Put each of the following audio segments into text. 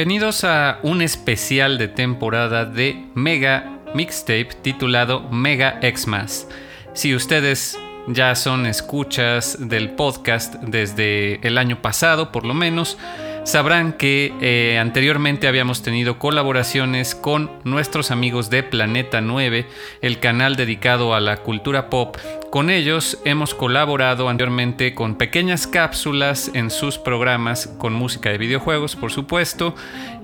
Bienvenidos a un especial de temporada de Mega Mixtape titulado Mega Xmas. Si ustedes ya son escuchas del podcast desde el año pasado, por lo menos, sabrán que eh, anteriormente habíamos tenido colaboraciones con nuestros amigos de Planeta 9, el canal dedicado a la cultura pop. Con ellos hemos colaborado anteriormente con pequeñas cápsulas en sus programas con música de videojuegos, por supuesto,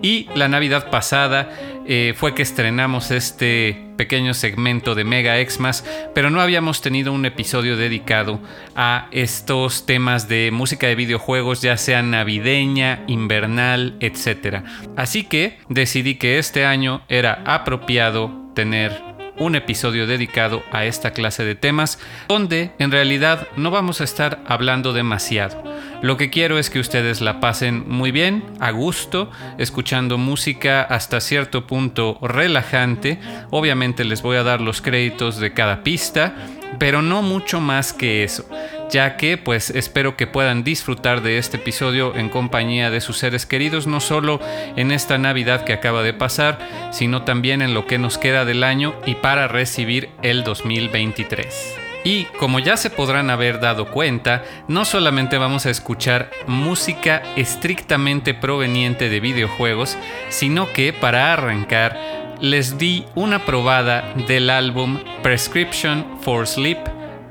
y la Navidad pasada eh, fue que estrenamos este pequeño segmento de Mega Xmas, pero no habíamos tenido un episodio dedicado a estos temas de música de videojuegos, ya sea navideña, invernal, etc. Así que decidí que este año era apropiado tener un episodio dedicado a esta clase de temas, donde en realidad no vamos a estar hablando demasiado. Lo que quiero es que ustedes la pasen muy bien, a gusto, escuchando música hasta cierto punto relajante. Obviamente les voy a dar los créditos de cada pista, pero no mucho más que eso ya que pues espero que puedan disfrutar de este episodio en compañía de sus seres queridos, no solo en esta Navidad que acaba de pasar, sino también en lo que nos queda del año y para recibir el 2023. Y como ya se podrán haber dado cuenta, no solamente vamos a escuchar música estrictamente proveniente de videojuegos, sino que para arrancar les di una probada del álbum Prescription for Sleep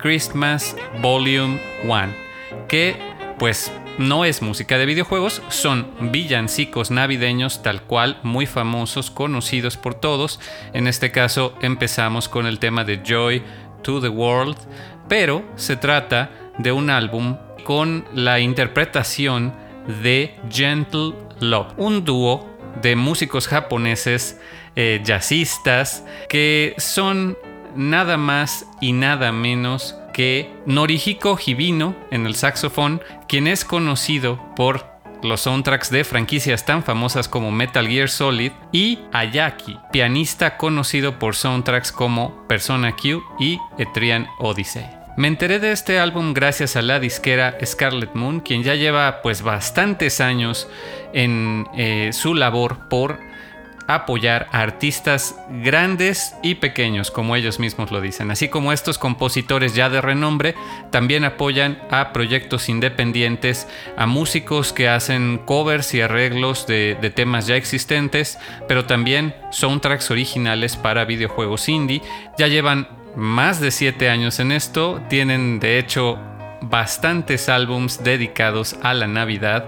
Christmas Volume 1, que pues no es música de videojuegos, son villancicos navideños tal cual, muy famosos, conocidos por todos. En este caso empezamos con el tema de Joy to the World, pero se trata de un álbum con la interpretación de Gentle Love, un dúo de músicos japoneses eh, jazzistas que son nada más y nada menos que Norihiko Hibino en el saxofón, quien es conocido por los soundtracks de franquicias tan famosas como Metal Gear Solid, y Ayaki, pianista conocido por soundtracks como Persona Q y Etrian Odyssey. Me enteré de este álbum gracias a la disquera Scarlet Moon, quien ya lleva pues bastantes años en eh, su labor por apoyar a artistas grandes y pequeños, como ellos mismos lo dicen. Así como estos compositores ya de renombre, también apoyan a proyectos independientes, a músicos que hacen covers y arreglos de, temas ya existentes, pero también soundtracks originales para videojuegos indie. Ya llevan más de 7 años en esto, tienen de hecho bastantes álbums dedicados a la Navidad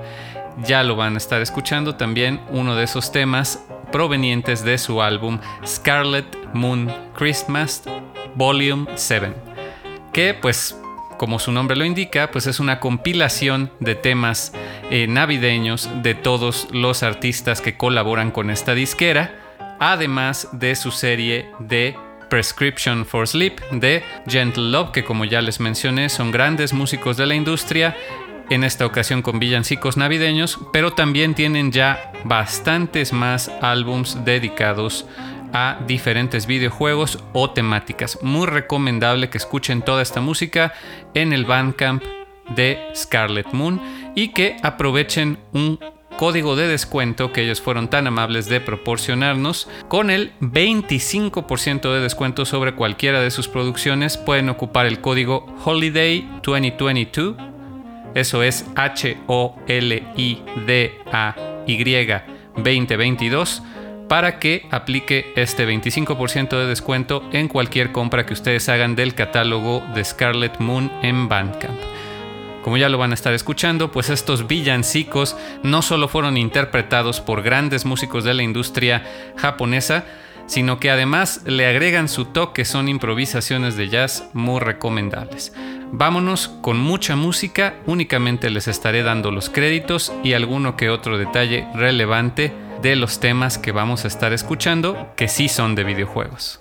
ya lo van a estar escuchando también uno de esos temas provenientes de su álbum Scarlet Moon Christmas Volume 7, que pues como su nombre lo indica, pues es una compilación de temas eh, navideños de todos los artistas que colaboran con esta disquera, además de su serie de Prescription for Sleep de Gentle Love, que como ya les mencioné son grandes músicos de la industria en esta ocasión con villancicos navideños, pero también tienen ya bastantes más álbums dedicados a diferentes videojuegos o temáticas. Muy recomendable que escuchen toda esta música en el Bandcamp de Scarlet Moon y que aprovechen un código de descuento que ellos fueron tan amables de proporcionarnos. Con el 25% de descuento sobre cualquiera de sus producciones pueden ocupar el código Holiday 2022 eso es H-O-L-I-D-A-Y 2022 para que aplique este 25% de descuento en cualquier compra que ustedes hagan del catálogo de Scarlet Moon en Bandcamp. Como ya lo van a estar escuchando, pues estos villancicos no solo fueron interpretados por grandes músicos de la industria japonesa, sino que además le agregan su toque, son improvisaciones de jazz muy recomendables. Vámonos con mucha música, únicamente les estaré dando los créditos y alguno que otro detalle relevante de los temas que vamos a estar escuchando que sí son de videojuegos.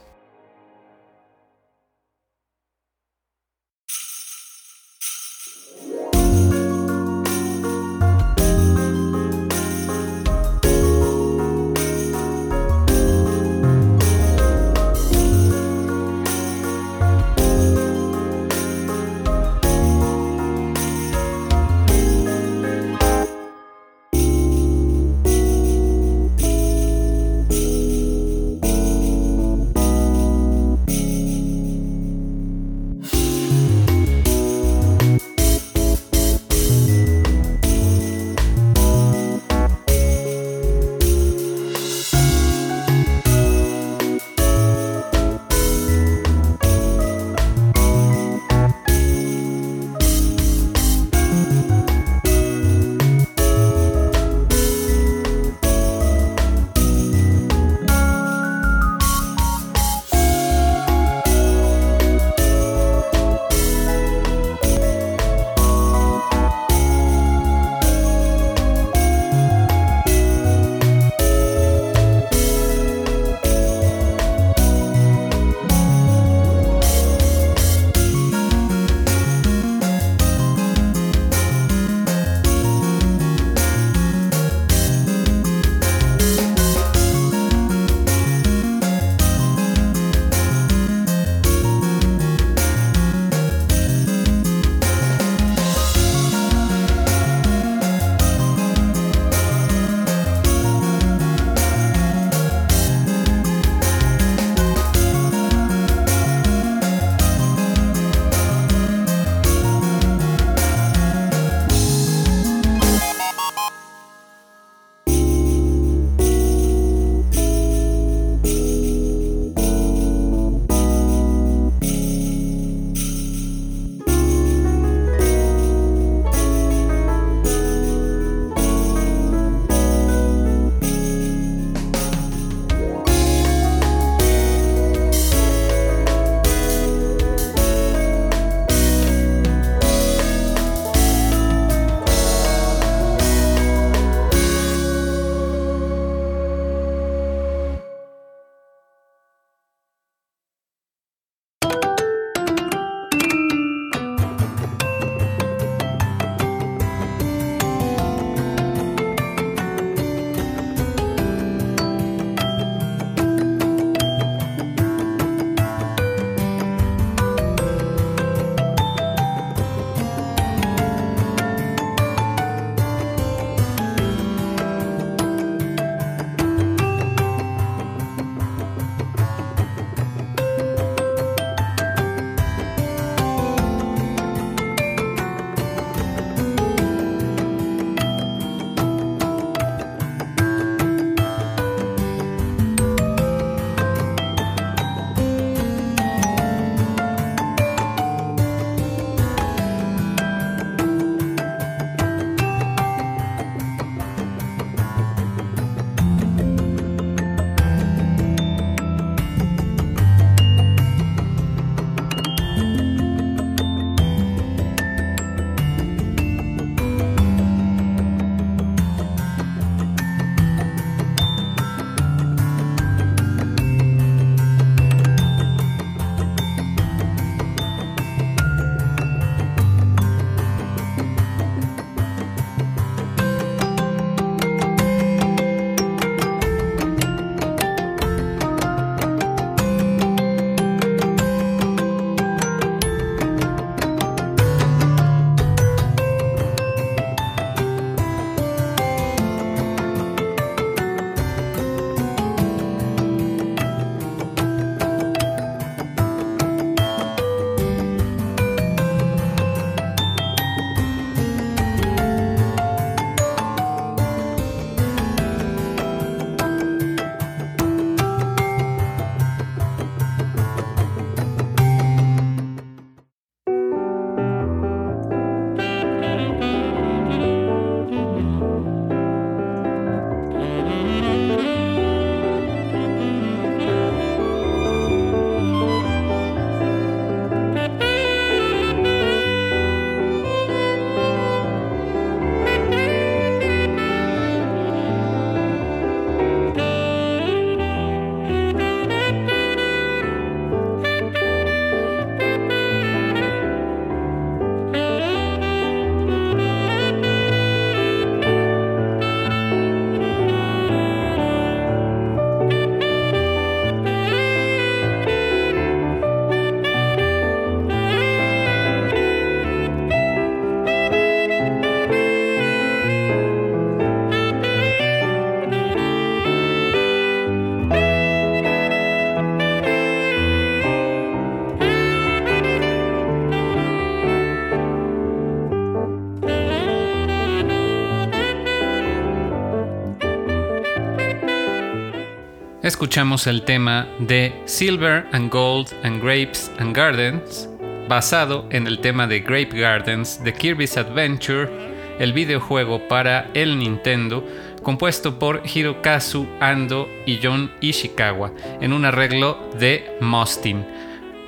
Escuchamos el tema de Silver and Gold and Grapes and Gardens, basado en el tema de Grape Gardens de Kirby's Adventure, el videojuego para el Nintendo, compuesto por Hirokazu Ando y John Ishikawa, en un arreglo de Mostin,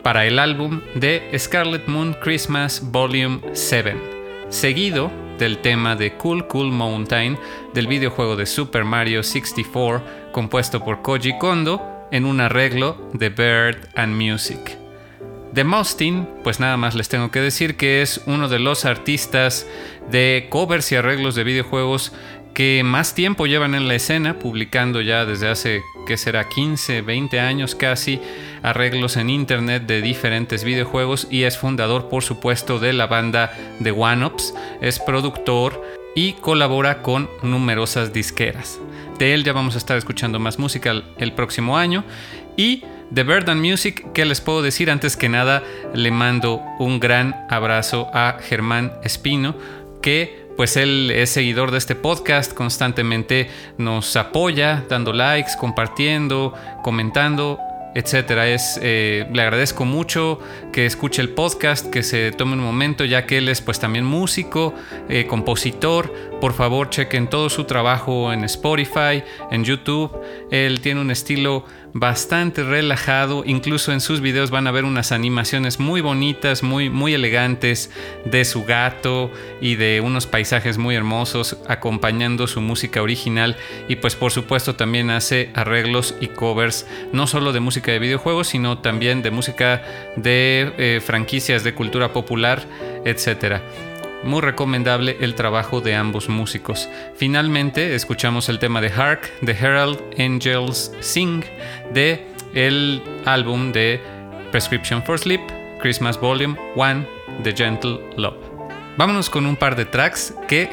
para el álbum de Scarlet Moon Christmas Volume 7, seguido del tema de Cool Cool Mountain del videojuego de Super Mario 64 compuesto por Koji Kondo en un arreglo de Bird and Music. De Mostin, pues nada más les tengo que decir que es uno de los artistas de covers y arreglos de videojuegos que más tiempo llevan en la escena, publicando ya desde hace, que será 15, 20 años casi, arreglos en internet de diferentes videojuegos y es fundador, por supuesto, de la banda The One Ups, es productor y colabora con numerosas disqueras. De él ya vamos a estar escuchando más música el próximo año y de Bird Music, ¿qué les puedo decir? Antes que nada, le mando un gran abrazo a Germán Espino, que pues él es seguidor de este podcast, constantemente nos apoya, dando likes, compartiendo, comentando etcétera. Es, eh, le agradezco mucho que escuche el podcast, que se tome un momento, ya que él es pues también músico, eh, compositor. Por favor, chequen todo su trabajo en Spotify, en YouTube. Él tiene un estilo bastante relajado. Incluso en sus videos van a ver unas animaciones muy bonitas, muy, muy elegantes de su gato y de unos paisajes muy hermosos acompañando su música original. Y pues por supuesto también hace arreglos y covers, no solo de música de videojuegos, sino también de música de eh, franquicias de cultura popular, etcétera. Muy recomendable el trabajo de ambos músicos. Finalmente escuchamos el tema de Hark, The Herald Angels Sing, de el álbum de Prescription for Sleep, Christmas Volume 1, The Gentle Love. Vámonos con un par de tracks que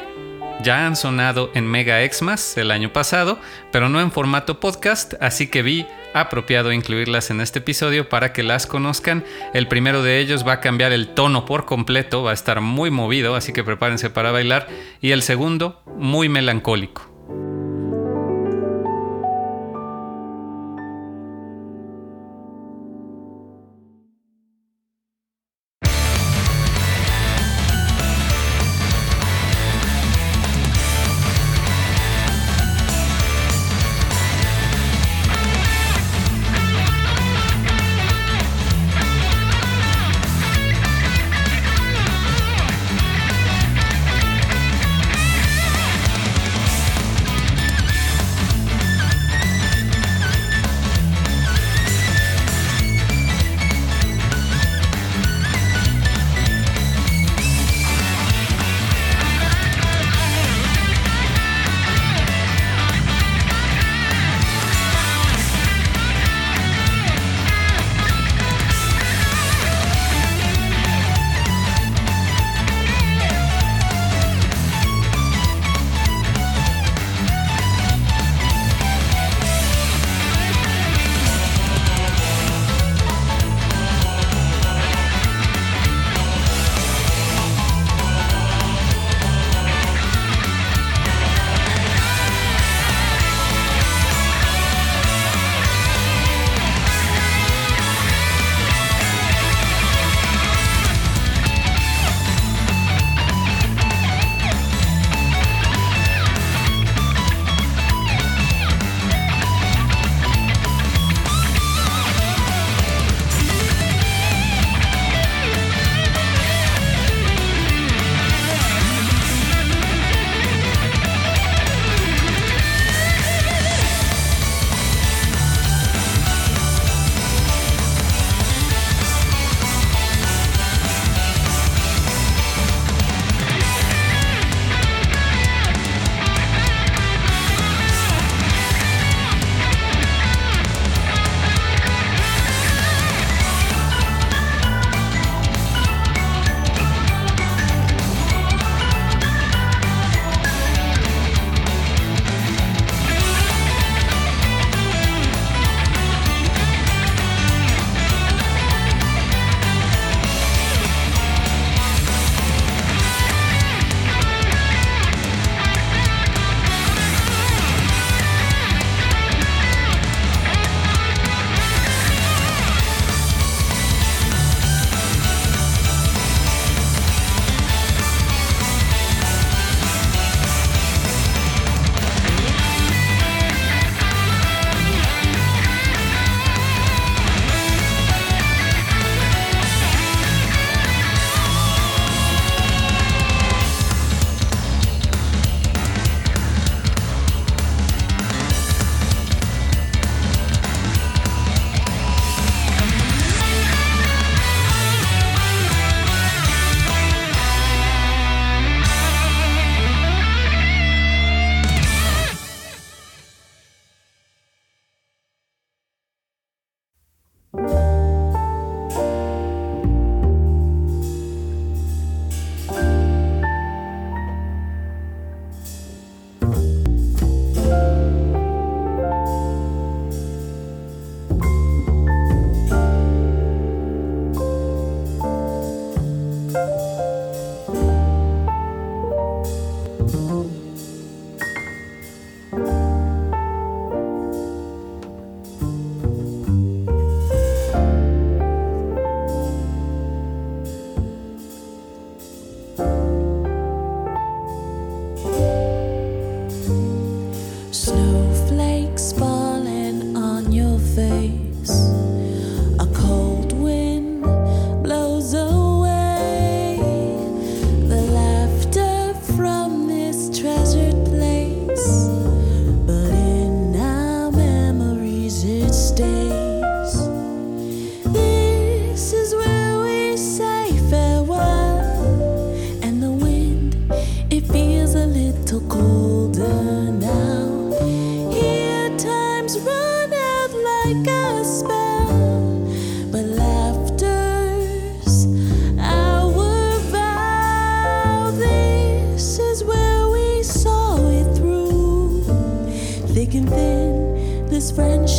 ya han sonado en Mega Xmas el año pasado, pero no en formato podcast, así que vi apropiado incluirlas en este episodio para que las conozcan. El primero de ellos va a cambiar el tono por completo, va a estar muy movido, así que prepárense para bailar. Y el segundo, muy melancólico.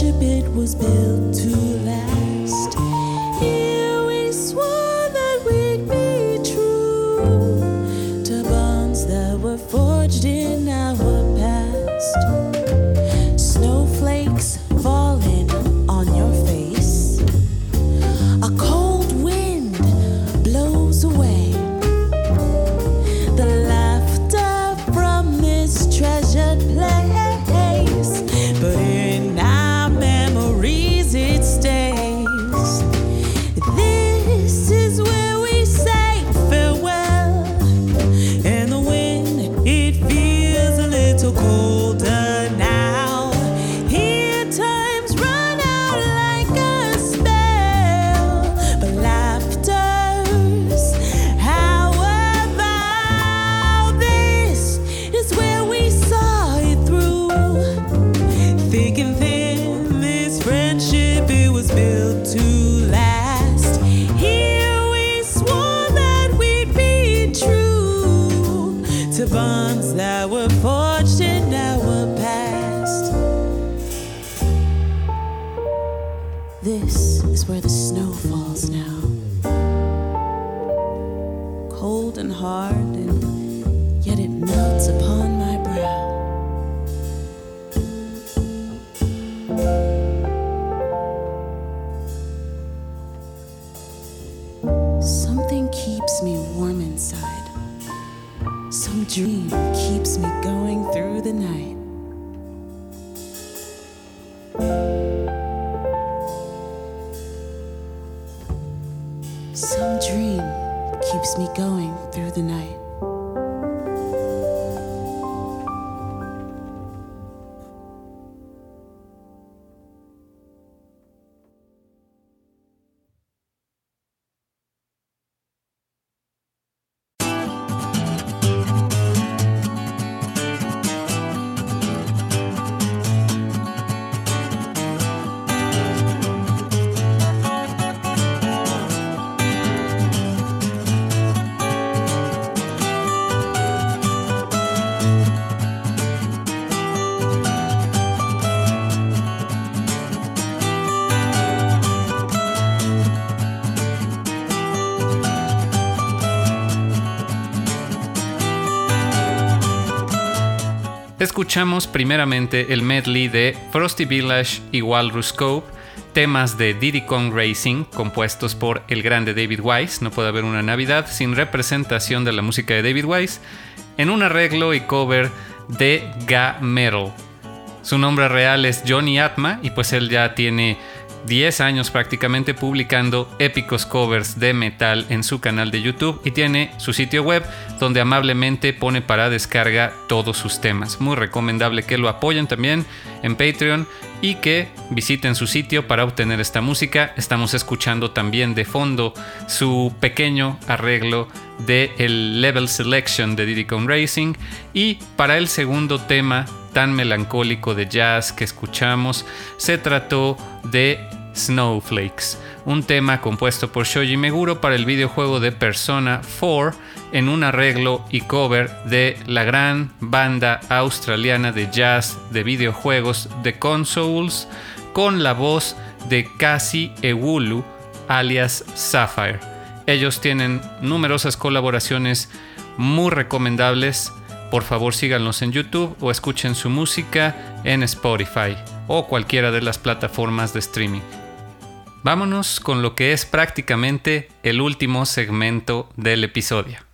ship it was built to last. This is where the snow falls now. Cold and hard, and yet it melts upon. Escuchamos primeramente el medley de Frosty Village y Walrus Cove, temas de Diddy Kong Racing compuestos por el grande David Wise, no puede haber una Navidad sin representación de la música de David Wise, en un arreglo y cover de Ga Metal. Su nombre real es Johnny Atma y pues él ya tiene 10 años prácticamente publicando épicos covers de metal en su canal de YouTube y tiene su sitio web donde amablemente pone para descarga todos sus temas. Muy recomendable que lo apoyen también en Patreon y que visiten su sitio para obtener esta música. Estamos escuchando también de fondo su pequeño arreglo de el Level Selection de Diddy Kong Racing y para el segundo tema tan melancólico de jazz que escuchamos se trató de Snowflakes, un tema compuesto por Shoji Meguro para el videojuego de Persona 4 en un arreglo y cover de la gran banda australiana de jazz de videojuegos The Consoles con la voz de Kasi Ewulu alias Sapphire. Ellos tienen numerosas colaboraciones muy recomendables. Por favor síganlos en YouTube o escuchen su música en Spotify o cualquiera de las plataformas de streaming. Vámonos con lo que es prácticamente el último segmento del episodio.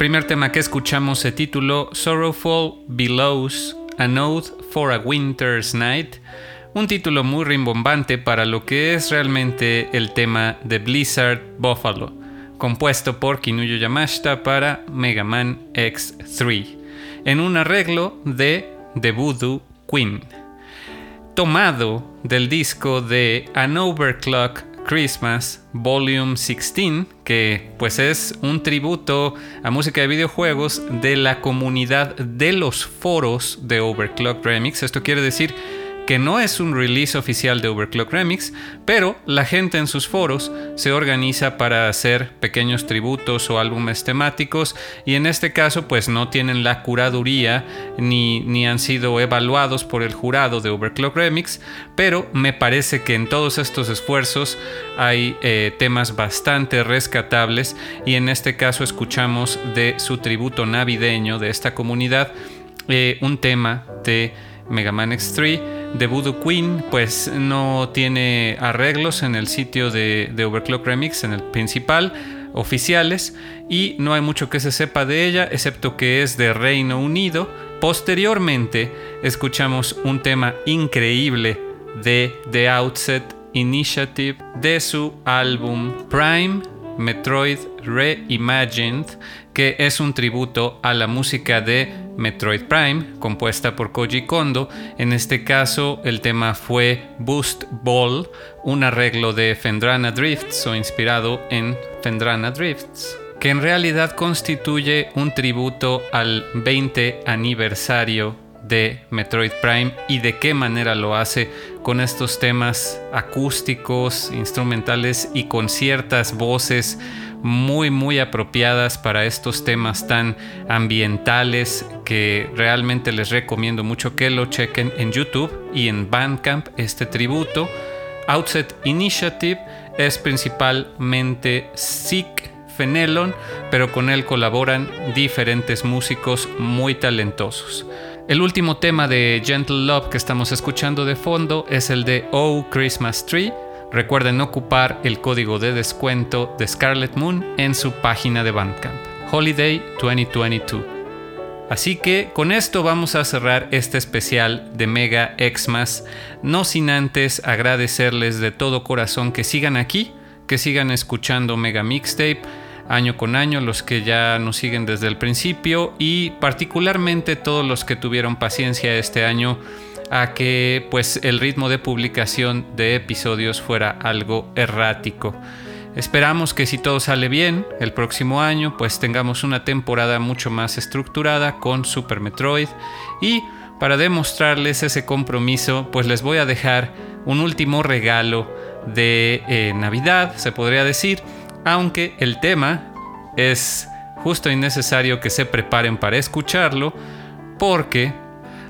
Primer tema que escuchamos se tituló Sorrowful Belows, An Ode for a Winter's Night, un título muy rimbombante para lo que es realmente el tema de Blizzard Buffalo, compuesto por Kinuyo Yamashita para Mega Man X3, en un arreglo de The Voodoo Queen, tomado del disco de An Overclock Christmas Volume 16, que pues es un tributo a música de videojuegos de la comunidad de los foros de Overclock Remix. Esto quiere decir que no es un release oficial de Overclock Remix, pero la gente en sus foros se organiza para hacer pequeños tributos o álbumes temáticos y en este caso pues no tienen la curaduría ni, ni han sido evaluados por el jurado de Overclock Remix, pero me parece que en todos estos esfuerzos hay eh, temas bastante rescatables y en este caso escuchamos de su tributo navideño de esta comunidad eh, un tema de Mega Man X3 de Voodoo Queen, pues no tiene arreglos en el sitio de, Overclock Remix, en el principal, oficiales, y no hay mucho que se sepa de ella, excepto que es de Reino Unido. Posteriormente, escuchamos un tema increíble de The Outset Initiative de su álbum Prime Metroid Reimagined, que es un tributo a la música de Metroid Prime, compuesta por Koji Kondo. En este caso, el tema fue Boost Ball, un arreglo de Fendrana Drifts o inspirado en Fendrana Drifts, que en realidad constituye un tributo al 20 aniversario de Metroid Prime y de qué manera lo hace con estos temas acústicos, instrumentales y con ciertas voces muy muy apropiadas para estos temas tan ambientales que realmente les recomiendo mucho que lo chequen en YouTube y en Bandcamp este tributo. Outset Initiative es principalmente Sick Fenelon, pero con él colaboran diferentes músicos muy talentosos. El último tema de Gentle Love que estamos escuchando de fondo es el de Oh Christmas Tree, Recuerden ocupar el código de descuento de Scarlet Moon en su página de Bandcamp. Holiday 2022. Así que con esto vamos a cerrar este especial de Mega Xmas, no sin antes agradecerles de todo corazón que sigan aquí, que sigan escuchando Mega Mixtape año con año, los que ya nos siguen desde el principio y particularmente todos los que tuvieron paciencia este año a que pues el ritmo de publicación de episodios fuera algo errático. Esperamos que si todo sale bien, el próximo año pues tengamos una temporada mucho más estructurada con Super Metroid y para demostrarles ese compromiso pues les voy a dejar un último regalo de eh, Navidad, se podría decir, aunque el tema es justo y necesario que se preparen para escucharlo porque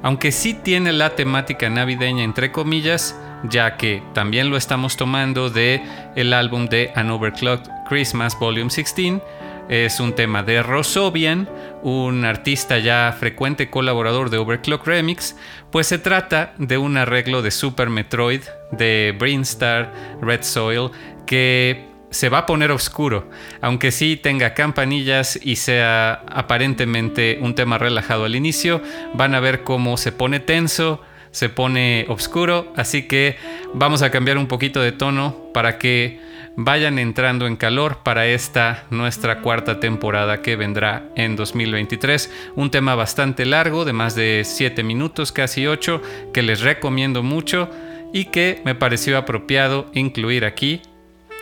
aunque sí tiene la temática navideña entre comillas, ya que también lo estamos tomando de el álbum de An Overclocked Christmas Volume 16. Es un tema de Rosobian, un artista ya frecuente colaborador de Overclock Remix, pues se trata de un arreglo de Super Metroid de Brainstar Red Soil que se va a poner oscuro, aunque sí tenga campanillas y sea aparentemente un tema relajado al inicio, van a ver cómo se pone tenso, se pone oscuro, así que vamos a cambiar un poquito de tono para que vayan entrando en calor para esta nuestra cuarta temporada que vendrá en 2023. Un tema bastante largo, de más de 7 minutos, casi 8, que les recomiendo mucho y que me pareció apropiado incluir aquí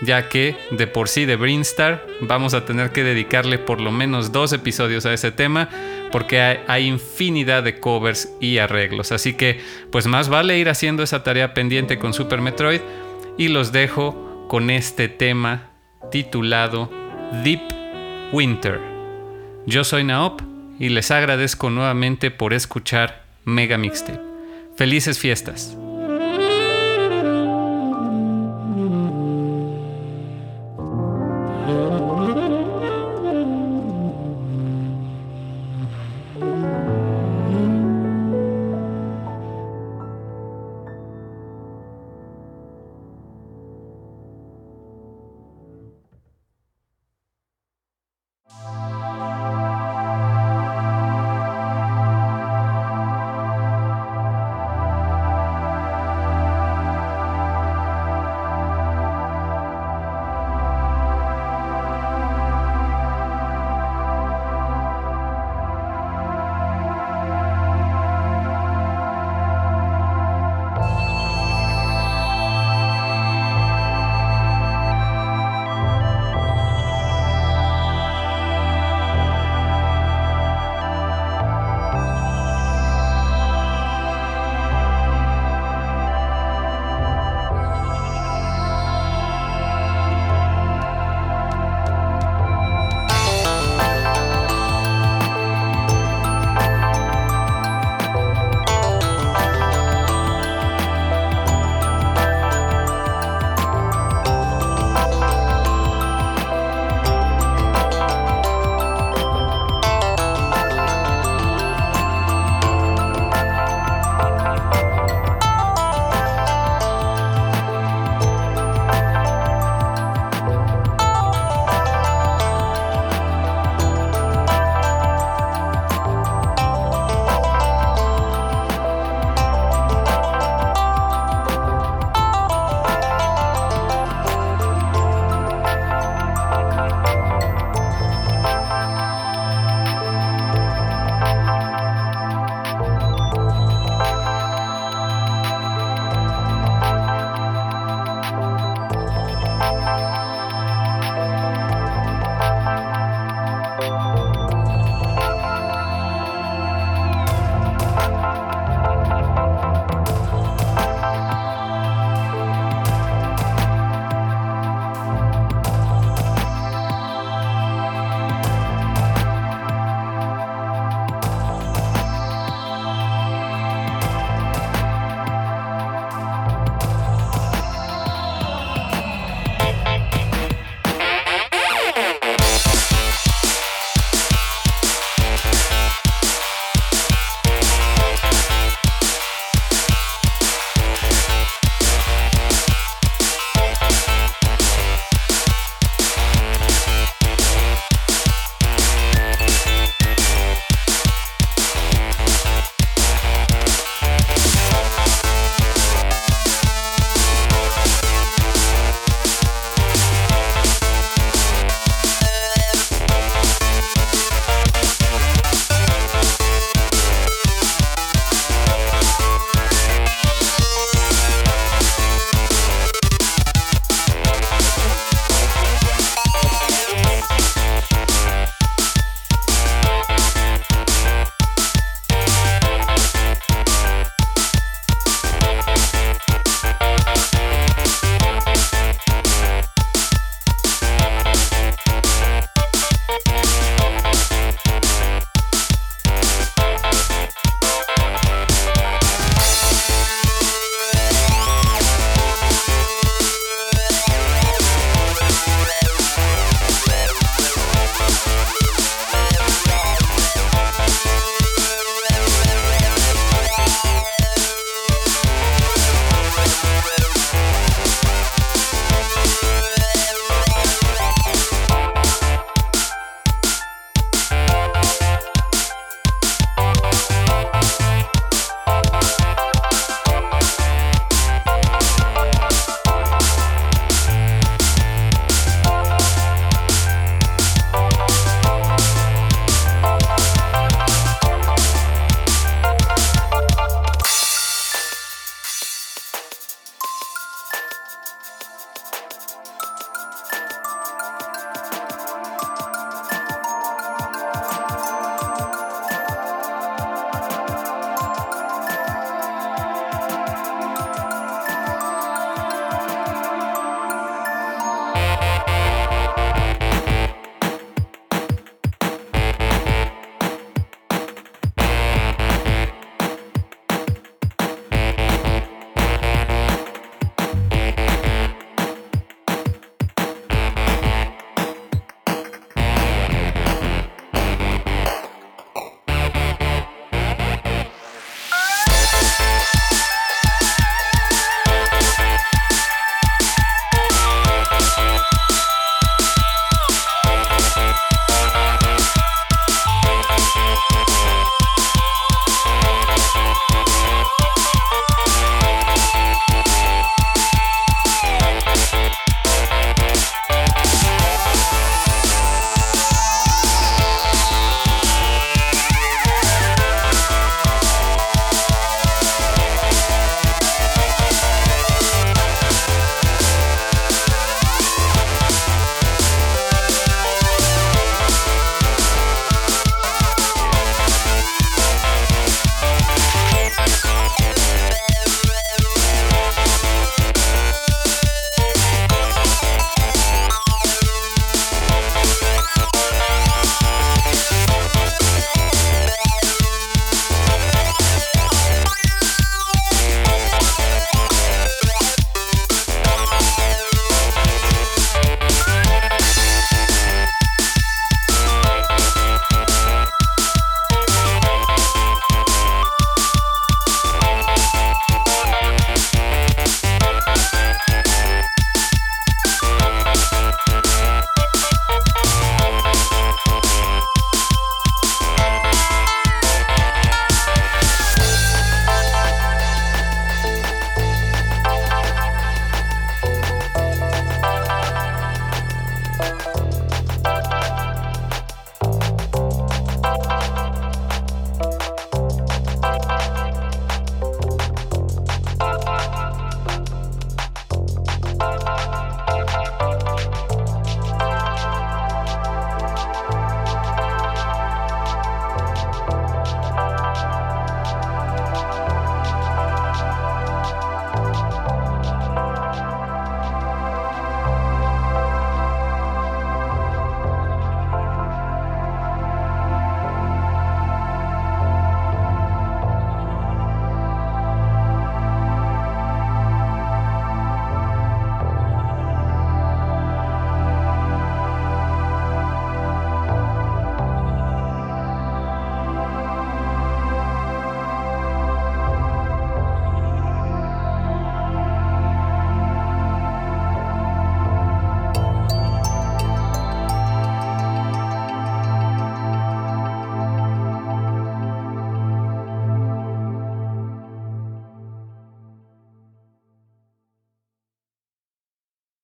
ya que de por sí de Brinstar vamos a tener que dedicarle por lo menos dos episodios a ese tema porque hay, infinidad de covers y arreglos. Así que pues más vale ir haciendo esa tarea pendiente con Super Metroid y los dejo con este tema titulado Deep Winter. Yo soy Naop y les agradezco nuevamente por escuchar Mega Mixtape. Felices fiestas.